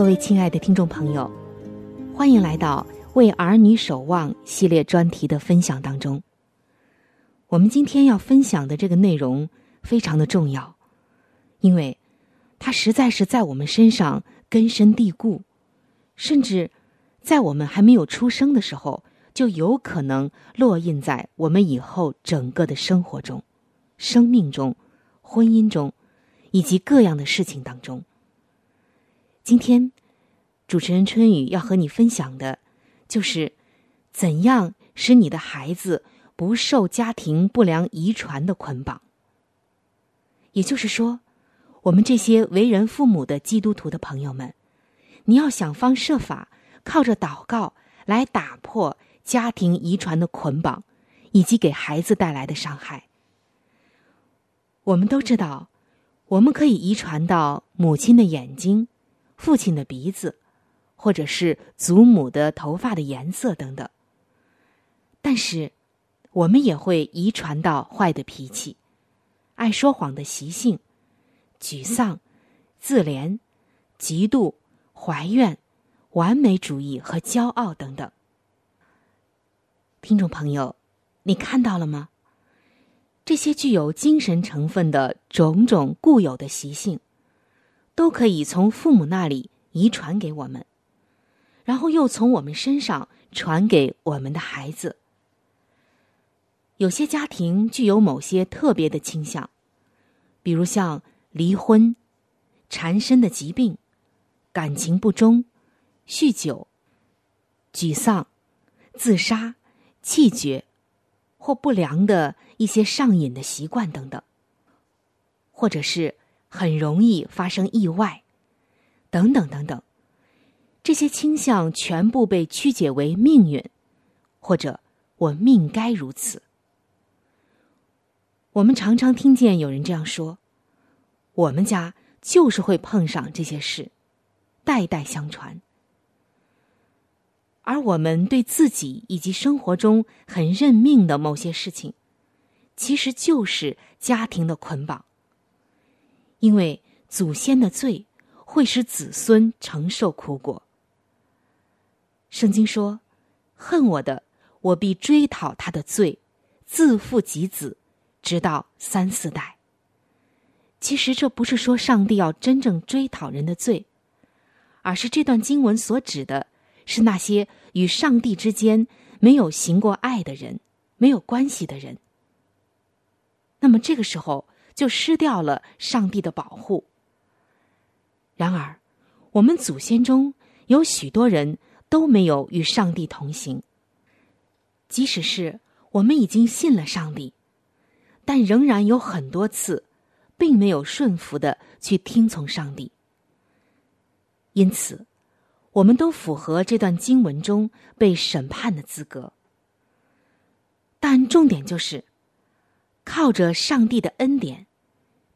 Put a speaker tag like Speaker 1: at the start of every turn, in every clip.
Speaker 1: 各位亲爱的听众朋友，欢迎来到《为儿女守望》系列专题的分享当中。我们今天要分享的这个内容非常的重要，因为它实在是在我们身上根深蒂固，甚至在我们还没有出生的时候，就有可能落印在我们以后整个的生活中、生命中、婚姻中以及各样的事情当中。今天，主持人春雨要和你分享的，就是怎样使你的孩子不受家庭不良遗传的捆绑。也就是说，我们这些为人父母的基督徒的朋友们，你要想方设法靠着祷告来打破家庭遗传的捆绑，以及给孩子带来的伤害。我们都知道，我们可以遗传到母亲的眼睛。父亲的鼻子，或者是祖母的头发的颜色等等。但是，我们也会遗传到坏的脾气、爱说谎的习性、沮丧、自怜、嫉妒、怀怨、完美主义和骄傲等等。听众朋友，你看到了吗？这些具有精神成分的种种固有的习性。都可以从父母那里遗传给我们，然后又从我们身上传给我们的孩子。有些家庭具有某些特别的倾向，比如像离婚、缠身的疾病、感情不忠、酗酒、沮丧、自杀、气绝或不良的一些上瘾的习惯等等，或者是很容易发生意外，等等等等，这些倾向全部被曲解为命运，或者我命该如此。我们常常听见有人这样说：“我们家就是会碰上这些事，代代相传。”而我们对自己以及生活中很认命的某些事情，其实就是家庭的捆绑。因为祖先的罪会使子孙承受苦果。圣经说：“恨我的，我必追讨他的罪，自负及子，直到三四代。”其实这不是说上帝要真正追讨人的罪，而是这段经文所指的。是那些与上帝之间没有行过爱的人，没有关系的人。那么这个时候就失掉了上帝的保护。然而，我们祖先中有许多人都没有与上帝同行。即使是我们已经信了上帝，但仍然有很多次，并没有顺服的去听从上帝。因此。我们都符合这段经文中被审判的资格，但重点就是，靠着上帝的恩典，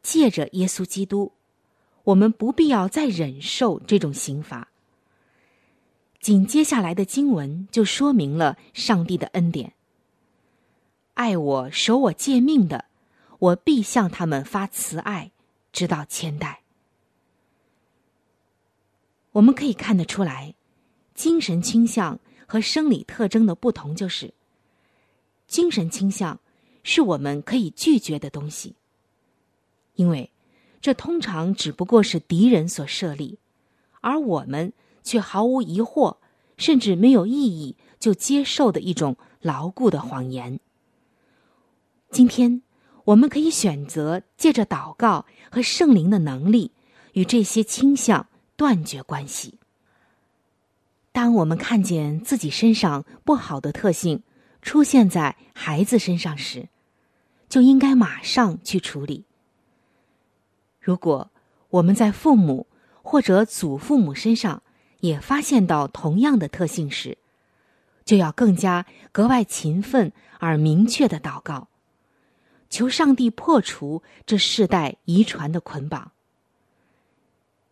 Speaker 1: 借着耶稣基督，我们不必要再忍受这种刑罚。紧接下来的经文就说明了上帝的恩典：爱我、守我诫命的，我必向他们发慈爱，直到千代。我们可以看得出来，精神倾向和生理特征的不同就是：精神倾向是我们可以拒绝的东西，因为这通常只不过是敌人所设立，而我们却毫无疑惑，甚至没有异议就接受的一种牢固的谎言。今天，我们可以选择借着祷告和圣灵的能力，与这些倾向。断绝关系。当我们看见自己身上不好的特性出现在孩子身上时，就应该马上去处理。如果我们在父母或者祖父母身上也发现到同样的特性时，就要更加格外勤奋而明确的祷告，求上帝破除这世代遗传的捆绑。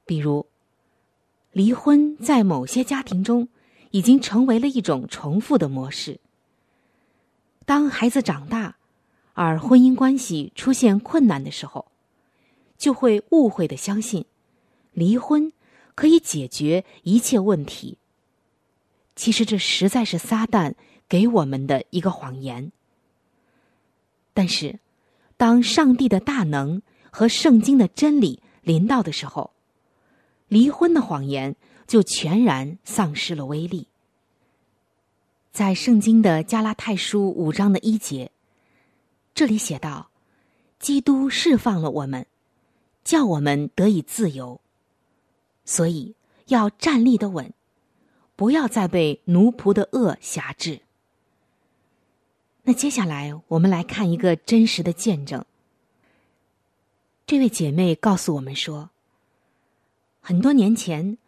Speaker 1: 比如。离婚在某些家庭中已经成为了一种重复的模式。当孩子长大，而婚姻关系出现困难的时候，就会误会的相信离婚可以解决一切问题。其实这实在是撒旦给我们的一个谎言。但是，当上帝的大能和圣经的真理临到的时候，离婚的谎言就全然丧失了威力。在圣经的加拉太书五章的一节，这里写道：“基督释放了我们，叫我们得以自由，所以要站立的稳，不要再被奴仆的恶辖制。”那接下来我们来看一个真实的见证。这位姐妹告诉我们说。很多年前，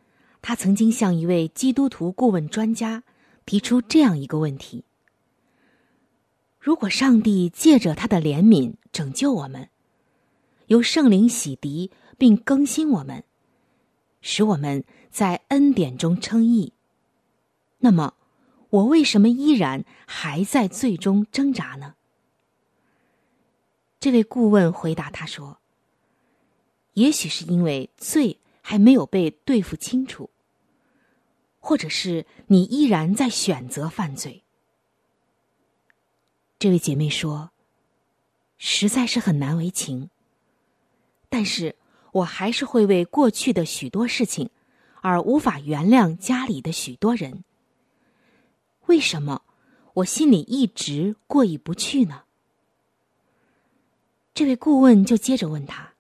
Speaker 1: 他曾经向一位基督徒顾问专家提出这样一个问题：如果上帝借着他的怜悯拯救我们，由圣灵洗涤并更新我们，使我们在恩典中称义，那么我为什么依然还在最终挣扎呢？这位顾问回答他说：“也许是因为罪。”还没有被对付清楚，或者是你依然在选择犯罪。这位姐妹说：“实在是很难为情，但是我还是会为过去的许多事情而无法原谅家里的许多人。为什么我心里一直过意不去呢？”这位顾问就接着问他。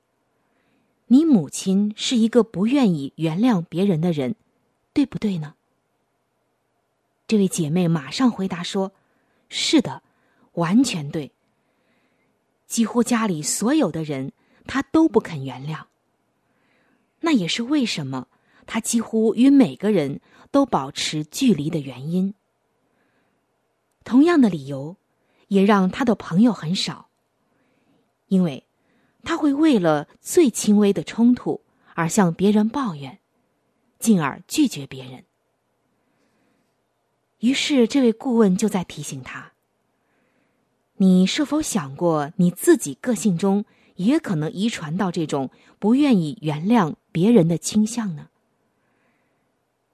Speaker 1: 你母亲是一个不愿意原谅别人的人，对不对呢？这位姐妹马上回答说：“是的，完全对。几乎家里所有的人，他都不肯原谅。那也是为什么他几乎与每个人都保持距离的原因。同样的理由，也让他的朋友很少，因为他会为了最轻微的冲突而向别人抱怨，进而拒绝别人。于是，这位顾问就在提醒他：“你是否想过，你自己个性中也可能遗传到这种不愿意原谅别人的倾向呢？”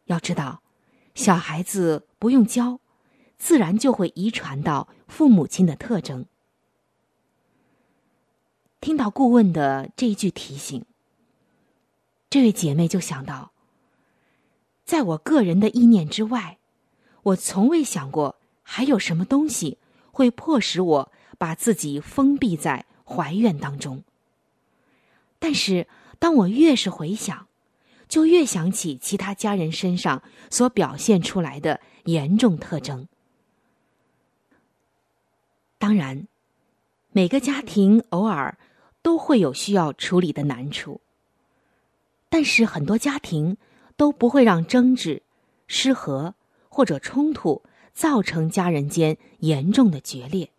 Speaker 1: 要知道，小孩子不用教，自然就会遗传到父母亲的特征。听到顾问的这一句提醒，这位姐妹就想到，在我个人的意念之外。我从未想过还有什么东西会迫使我把自己封闭在怀怨当中。但是，当我越是回想，就越想起其他家人身上所表现出来的严重特征。当然，每个家庭偶尔都会有需要处理的难处，但是很多家庭都不会让争执、失和。或者冲突造成家人间严重的决裂，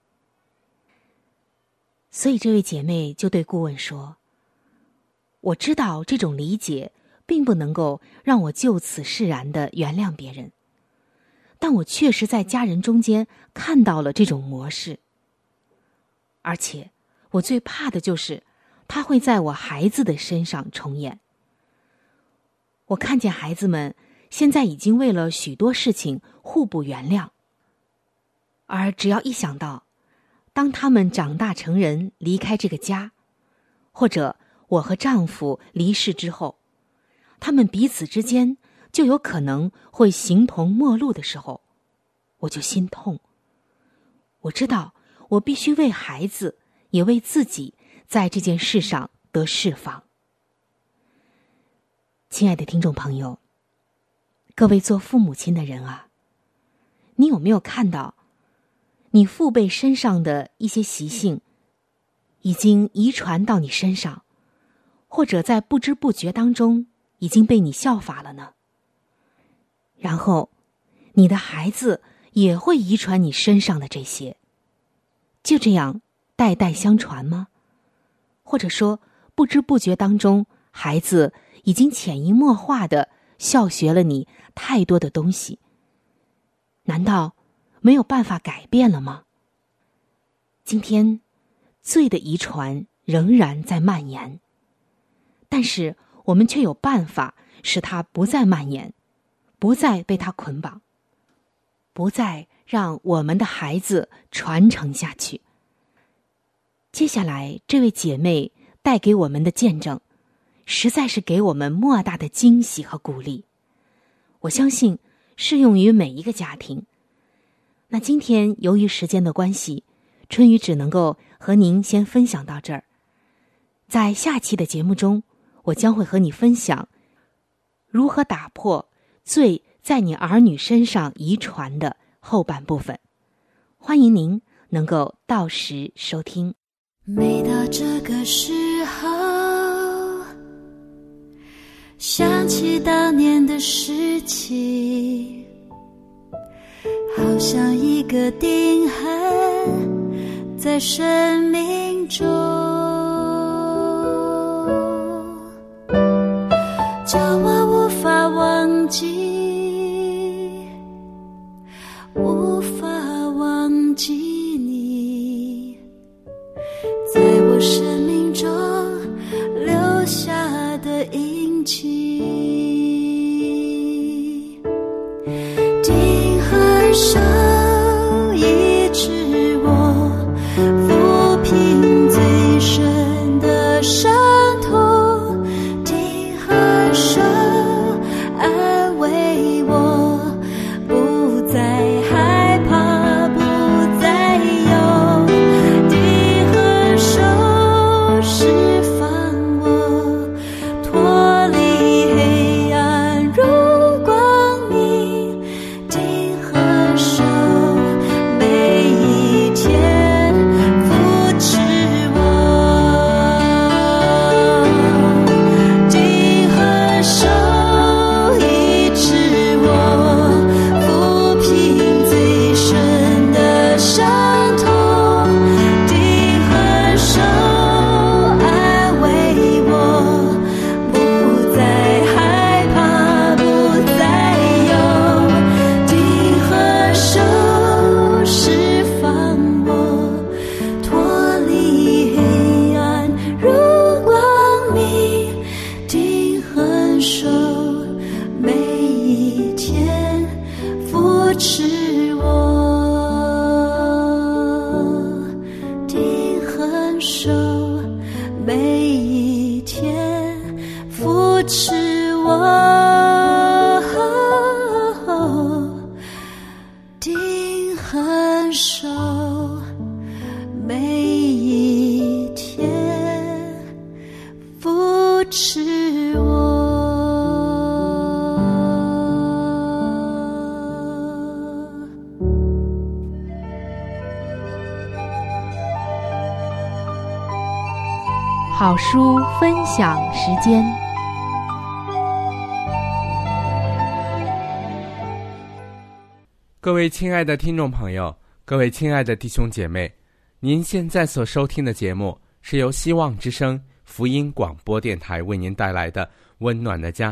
Speaker 1: 所以这位姐妹就对顾问说：“我知道这种理解并不能够让我就此释然的原谅别人，但我确实在家人中间看到了这种模式，而且我最怕的就是他会在我孩子的身上重演。我看见孩子们。”现在已经为了许多事情互不原谅，而只要一想到，当他们长大成人离开这个家，或者我和丈夫离世之后，他们彼此之间就有可能会形同陌路的时候，我就心痛。我知道我必须为孩子，也为自己，在这件事上得释放。亲爱的听众朋友。各位做父母亲的人啊，你有没有看到，你父辈身上的一些习性，已经遗传到你身上，或者在不知不觉当中已经被你效法了呢？然后，你的孩子也会遗传你身上的这些，就这样代代相传吗？或者说，不知不觉当中，孩子已经潜移默化的效学了你？太多的东西，难道没有办法改变了吗？今天，罪的遗传仍然在蔓延，但是我们却有办法使它不再蔓延，不再被它捆绑，不再让我们的孩子传承下去。接下来，这位姐妹带给我们的见证，实在是给我们莫大的惊喜和鼓励。我相信适用于每一个家庭。那今天由于时间的关系，春雨只能够和您先分享到这儿。在下期的节目中，我将会和你分享如何打破罪在你儿女身上遗传的后半部分。欢迎您能够到时收听。
Speaker 2: 每到这个时候。想起当年的事情，好像一个钉痕在生命中，叫我无法忘记，无法忘记你，在我生命中留下的印起
Speaker 1: 好书分享时间。
Speaker 3: 各位亲爱的听众朋友，各位亲爱的弟兄姐妹，您现在所收听的节目是由希望之声福音广播电台为您带来的《温暖的家》。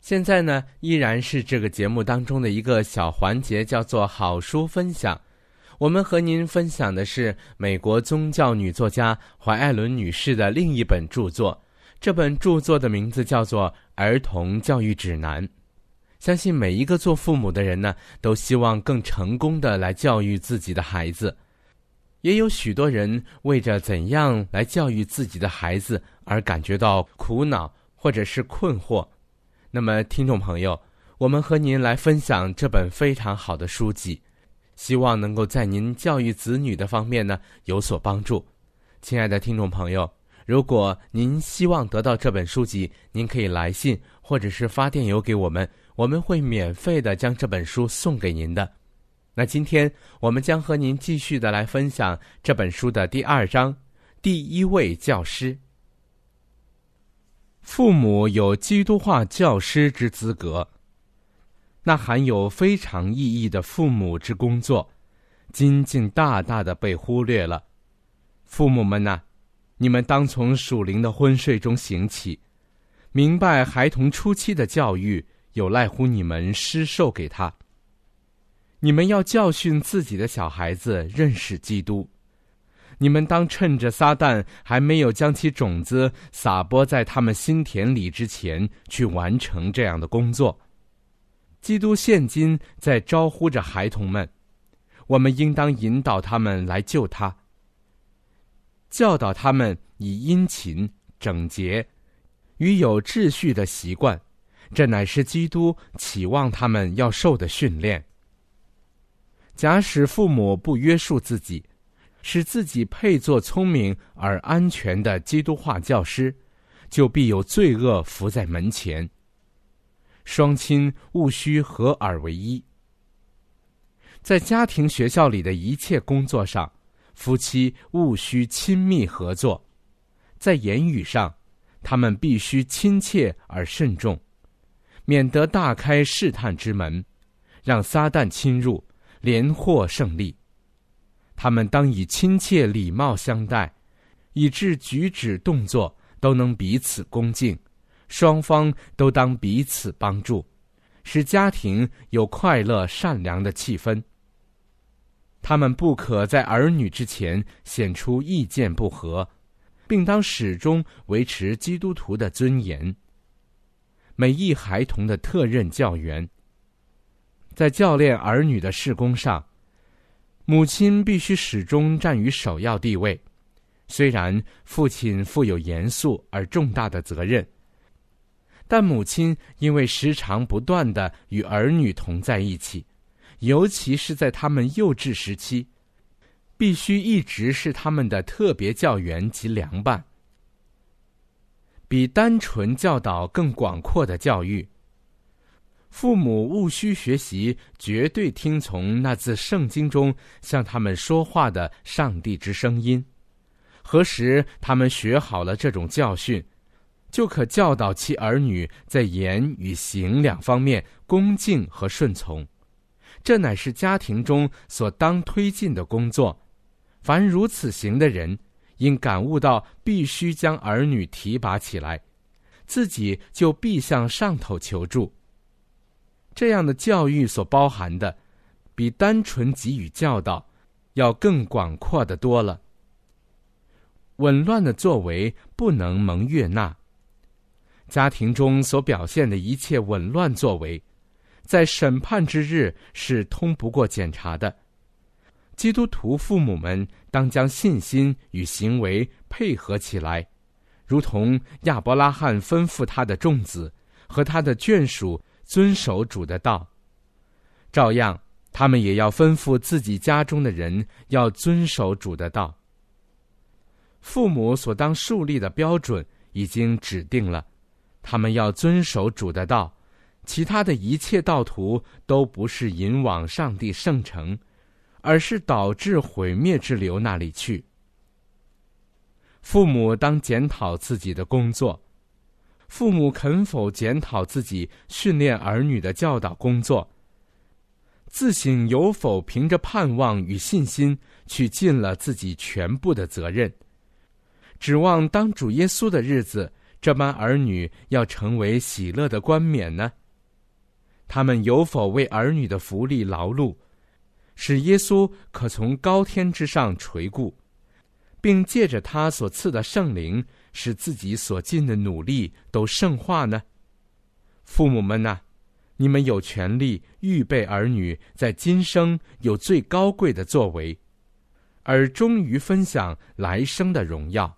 Speaker 3: 现在呢，依然是这个节目当中的一个小环节，叫做好书分享。我们和您分享的是美国宗教女作家怀艾伦女士的另一本著作。这本著作的名字叫做《儿童教育指南》。相信每一个做父母的人呢，都希望更成功的来教育自己的孩子。也有许多人为着怎样来教育自己的孩子而感觉到苦恼或者是困惑。那么，听众朋友，我们和您来分享这本非常好的书籍。希望能够在您教育子女的方面呢有所帮助，亲爱的听众朋友，如果您希望得到这本书籍，您可以来信或者是发电邮给我们，我们会免费的将这本书送给您的。那今天我们将和您继续的来分享这本书的第二章，第一位教师。父母有基督化教师之资格。那含有非常意义的父母之工作，今竟大大的被忽略了。父母们呐，你们当从属灵的昏睡中醒起，明白孩童初期的教育有赖乎你们施授给他。你们要教训自己的小孩子认识基督，你们当趁着撒旦还没有将其种子撒播在他们心田里之前，去完成这样的工作。基督现今在招呼着孩童们，我们应当引导他们来救他，教导他们以殷勤、整洁与有秩序的习惯，这乃是基督期望他们要受的训练。假使父母不约束自己，使自己配做聪明而安全的基督化教师，就必有罪恶伏在门前。双亲务须合二为一，在家庭、学校里的一切工作上，夫妻务须亲密合作；在言语上，他们必须亲切而慎重，免得大开试探之门，让撒旦侵入，连获胜利。他们当以亲切礼貌相待，以致举止动作都能彼此恭敬。双方都当彼此帮助，使家庭有快乐善良的气氛。他们不可在儿女之前显出意见不合，并当始终维持基督徒的尊严。每一孩童的特任教员，在教练儿女的事工上，母亲必须始终占于首要地位。虽然父亲负有严肃而重大的责任。但母亲因为时常不断的与儿女同在一起，尤其是在他们幼稚时期，必须一直是他们的特别教员及良伴。比单纯教导更广阔的教育，父母务须学习绝对听从那自圣经中向他们说话的上帝之声音。何时他们学好了这种教训？就可教导其儿女在言与行两方面恭敬和顺从，这乃是家庭中所当推进的工作。凡如此行的人，应感悟到必须将儿女提拔起来，自己就必向上头求助。这样的教育所包含的，比单纯给予教导，要更广阔的多了。紊乱的作为不能蒙悦纳。家庭中所表现的一切紊乱作为，在审判之日是通不过检查的。基督徒父母们当将信心与行为配合起来，如同亚伯拉罕吩咐他的众子和他的眷属遵守主的道，照样他们也要吩咐自己家中的人要遵守主的道。父母所当树立的标准已经指定了。他们要遵守主的道，其他的一切道途都不是引往上帝圣城，而是导致毁灭之流那里去。父母当检讨自己的工作，父母肯否检讨自己训练儿女的教导工作？自省有否凭着盼望与信心去尽了自己全部的责任？指望当主耶稣的日子，这般儿女要成为喜乐的冠冕呢？他们有否为儿女的福利劳碌，使耶稣可从高天之上垂顾，并借着他所赐的圣灵，使自己所尽的努力都圣化呢？父母们呐！你们有权利预备儿女在今生有最高贵的作为，而终于分享来生的荣耀。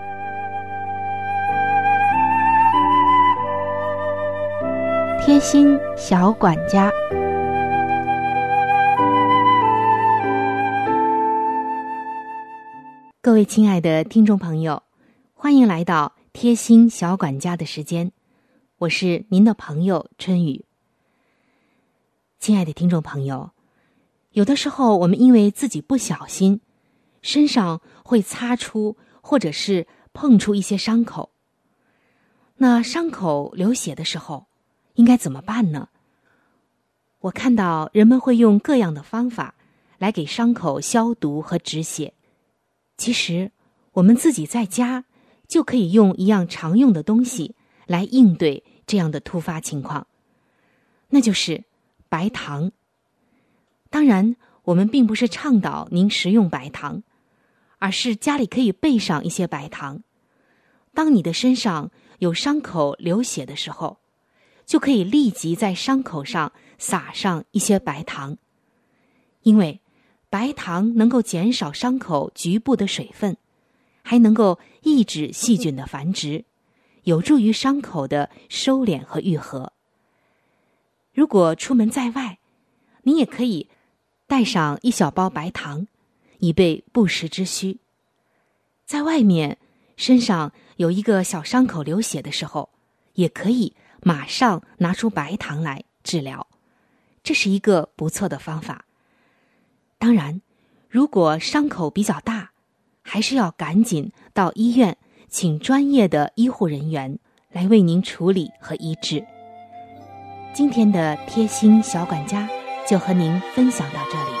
Speaker 1: 贴心小管家，各位亲爱的听众朋友，欢迎来到贴心小管家的时间。我是您的朋友春雨，亲爱的听众朋友，有的时候我们因为自己不小心，身上会擦出或者是碰出一些伤口。那伤口流血的时候，应该怎么办呢？我看到人们会用各样的方法来给伤口消毒和止血。其实，我们自己在家就可以用一样常用的东西来应对。这样的突发情况，那就是白糖。当然，我们并不是倡导您食用白糖，而是家里可以备上一些白糖。当你的身上有伤口流血的时候，就可以立即在伤口上撒上一些白糖，因为白糖能够减少伤口局部的水分，还能够抑制细菌的繁殖。有助于伤口的收敛和愈合。如果出门在外，你也可以带上一小包白糖，以备不时之需。在外面身上有一个小伤口流血的时候，也可以马上拿出白糖来治疗，这是一个不错的方法。当然，如果伤口比较大，还是要赶紧到医院。请专业的医护人员来为您处理和医治。今天的贴心小管家就和您分享到这里。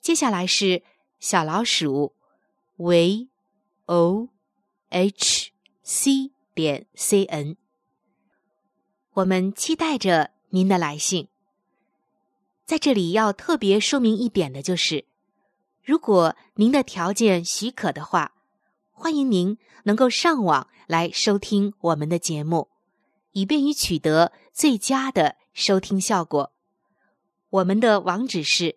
Speaker 1: 接下来是小老鼠 v o h c 点 c n。我们期待着您的来信。在这里要特别说明一点的就是。如果您的条件许可的话，欢迎您能够上网来收听我们的节目，以便于取得最佳的收听效果。我们的网址是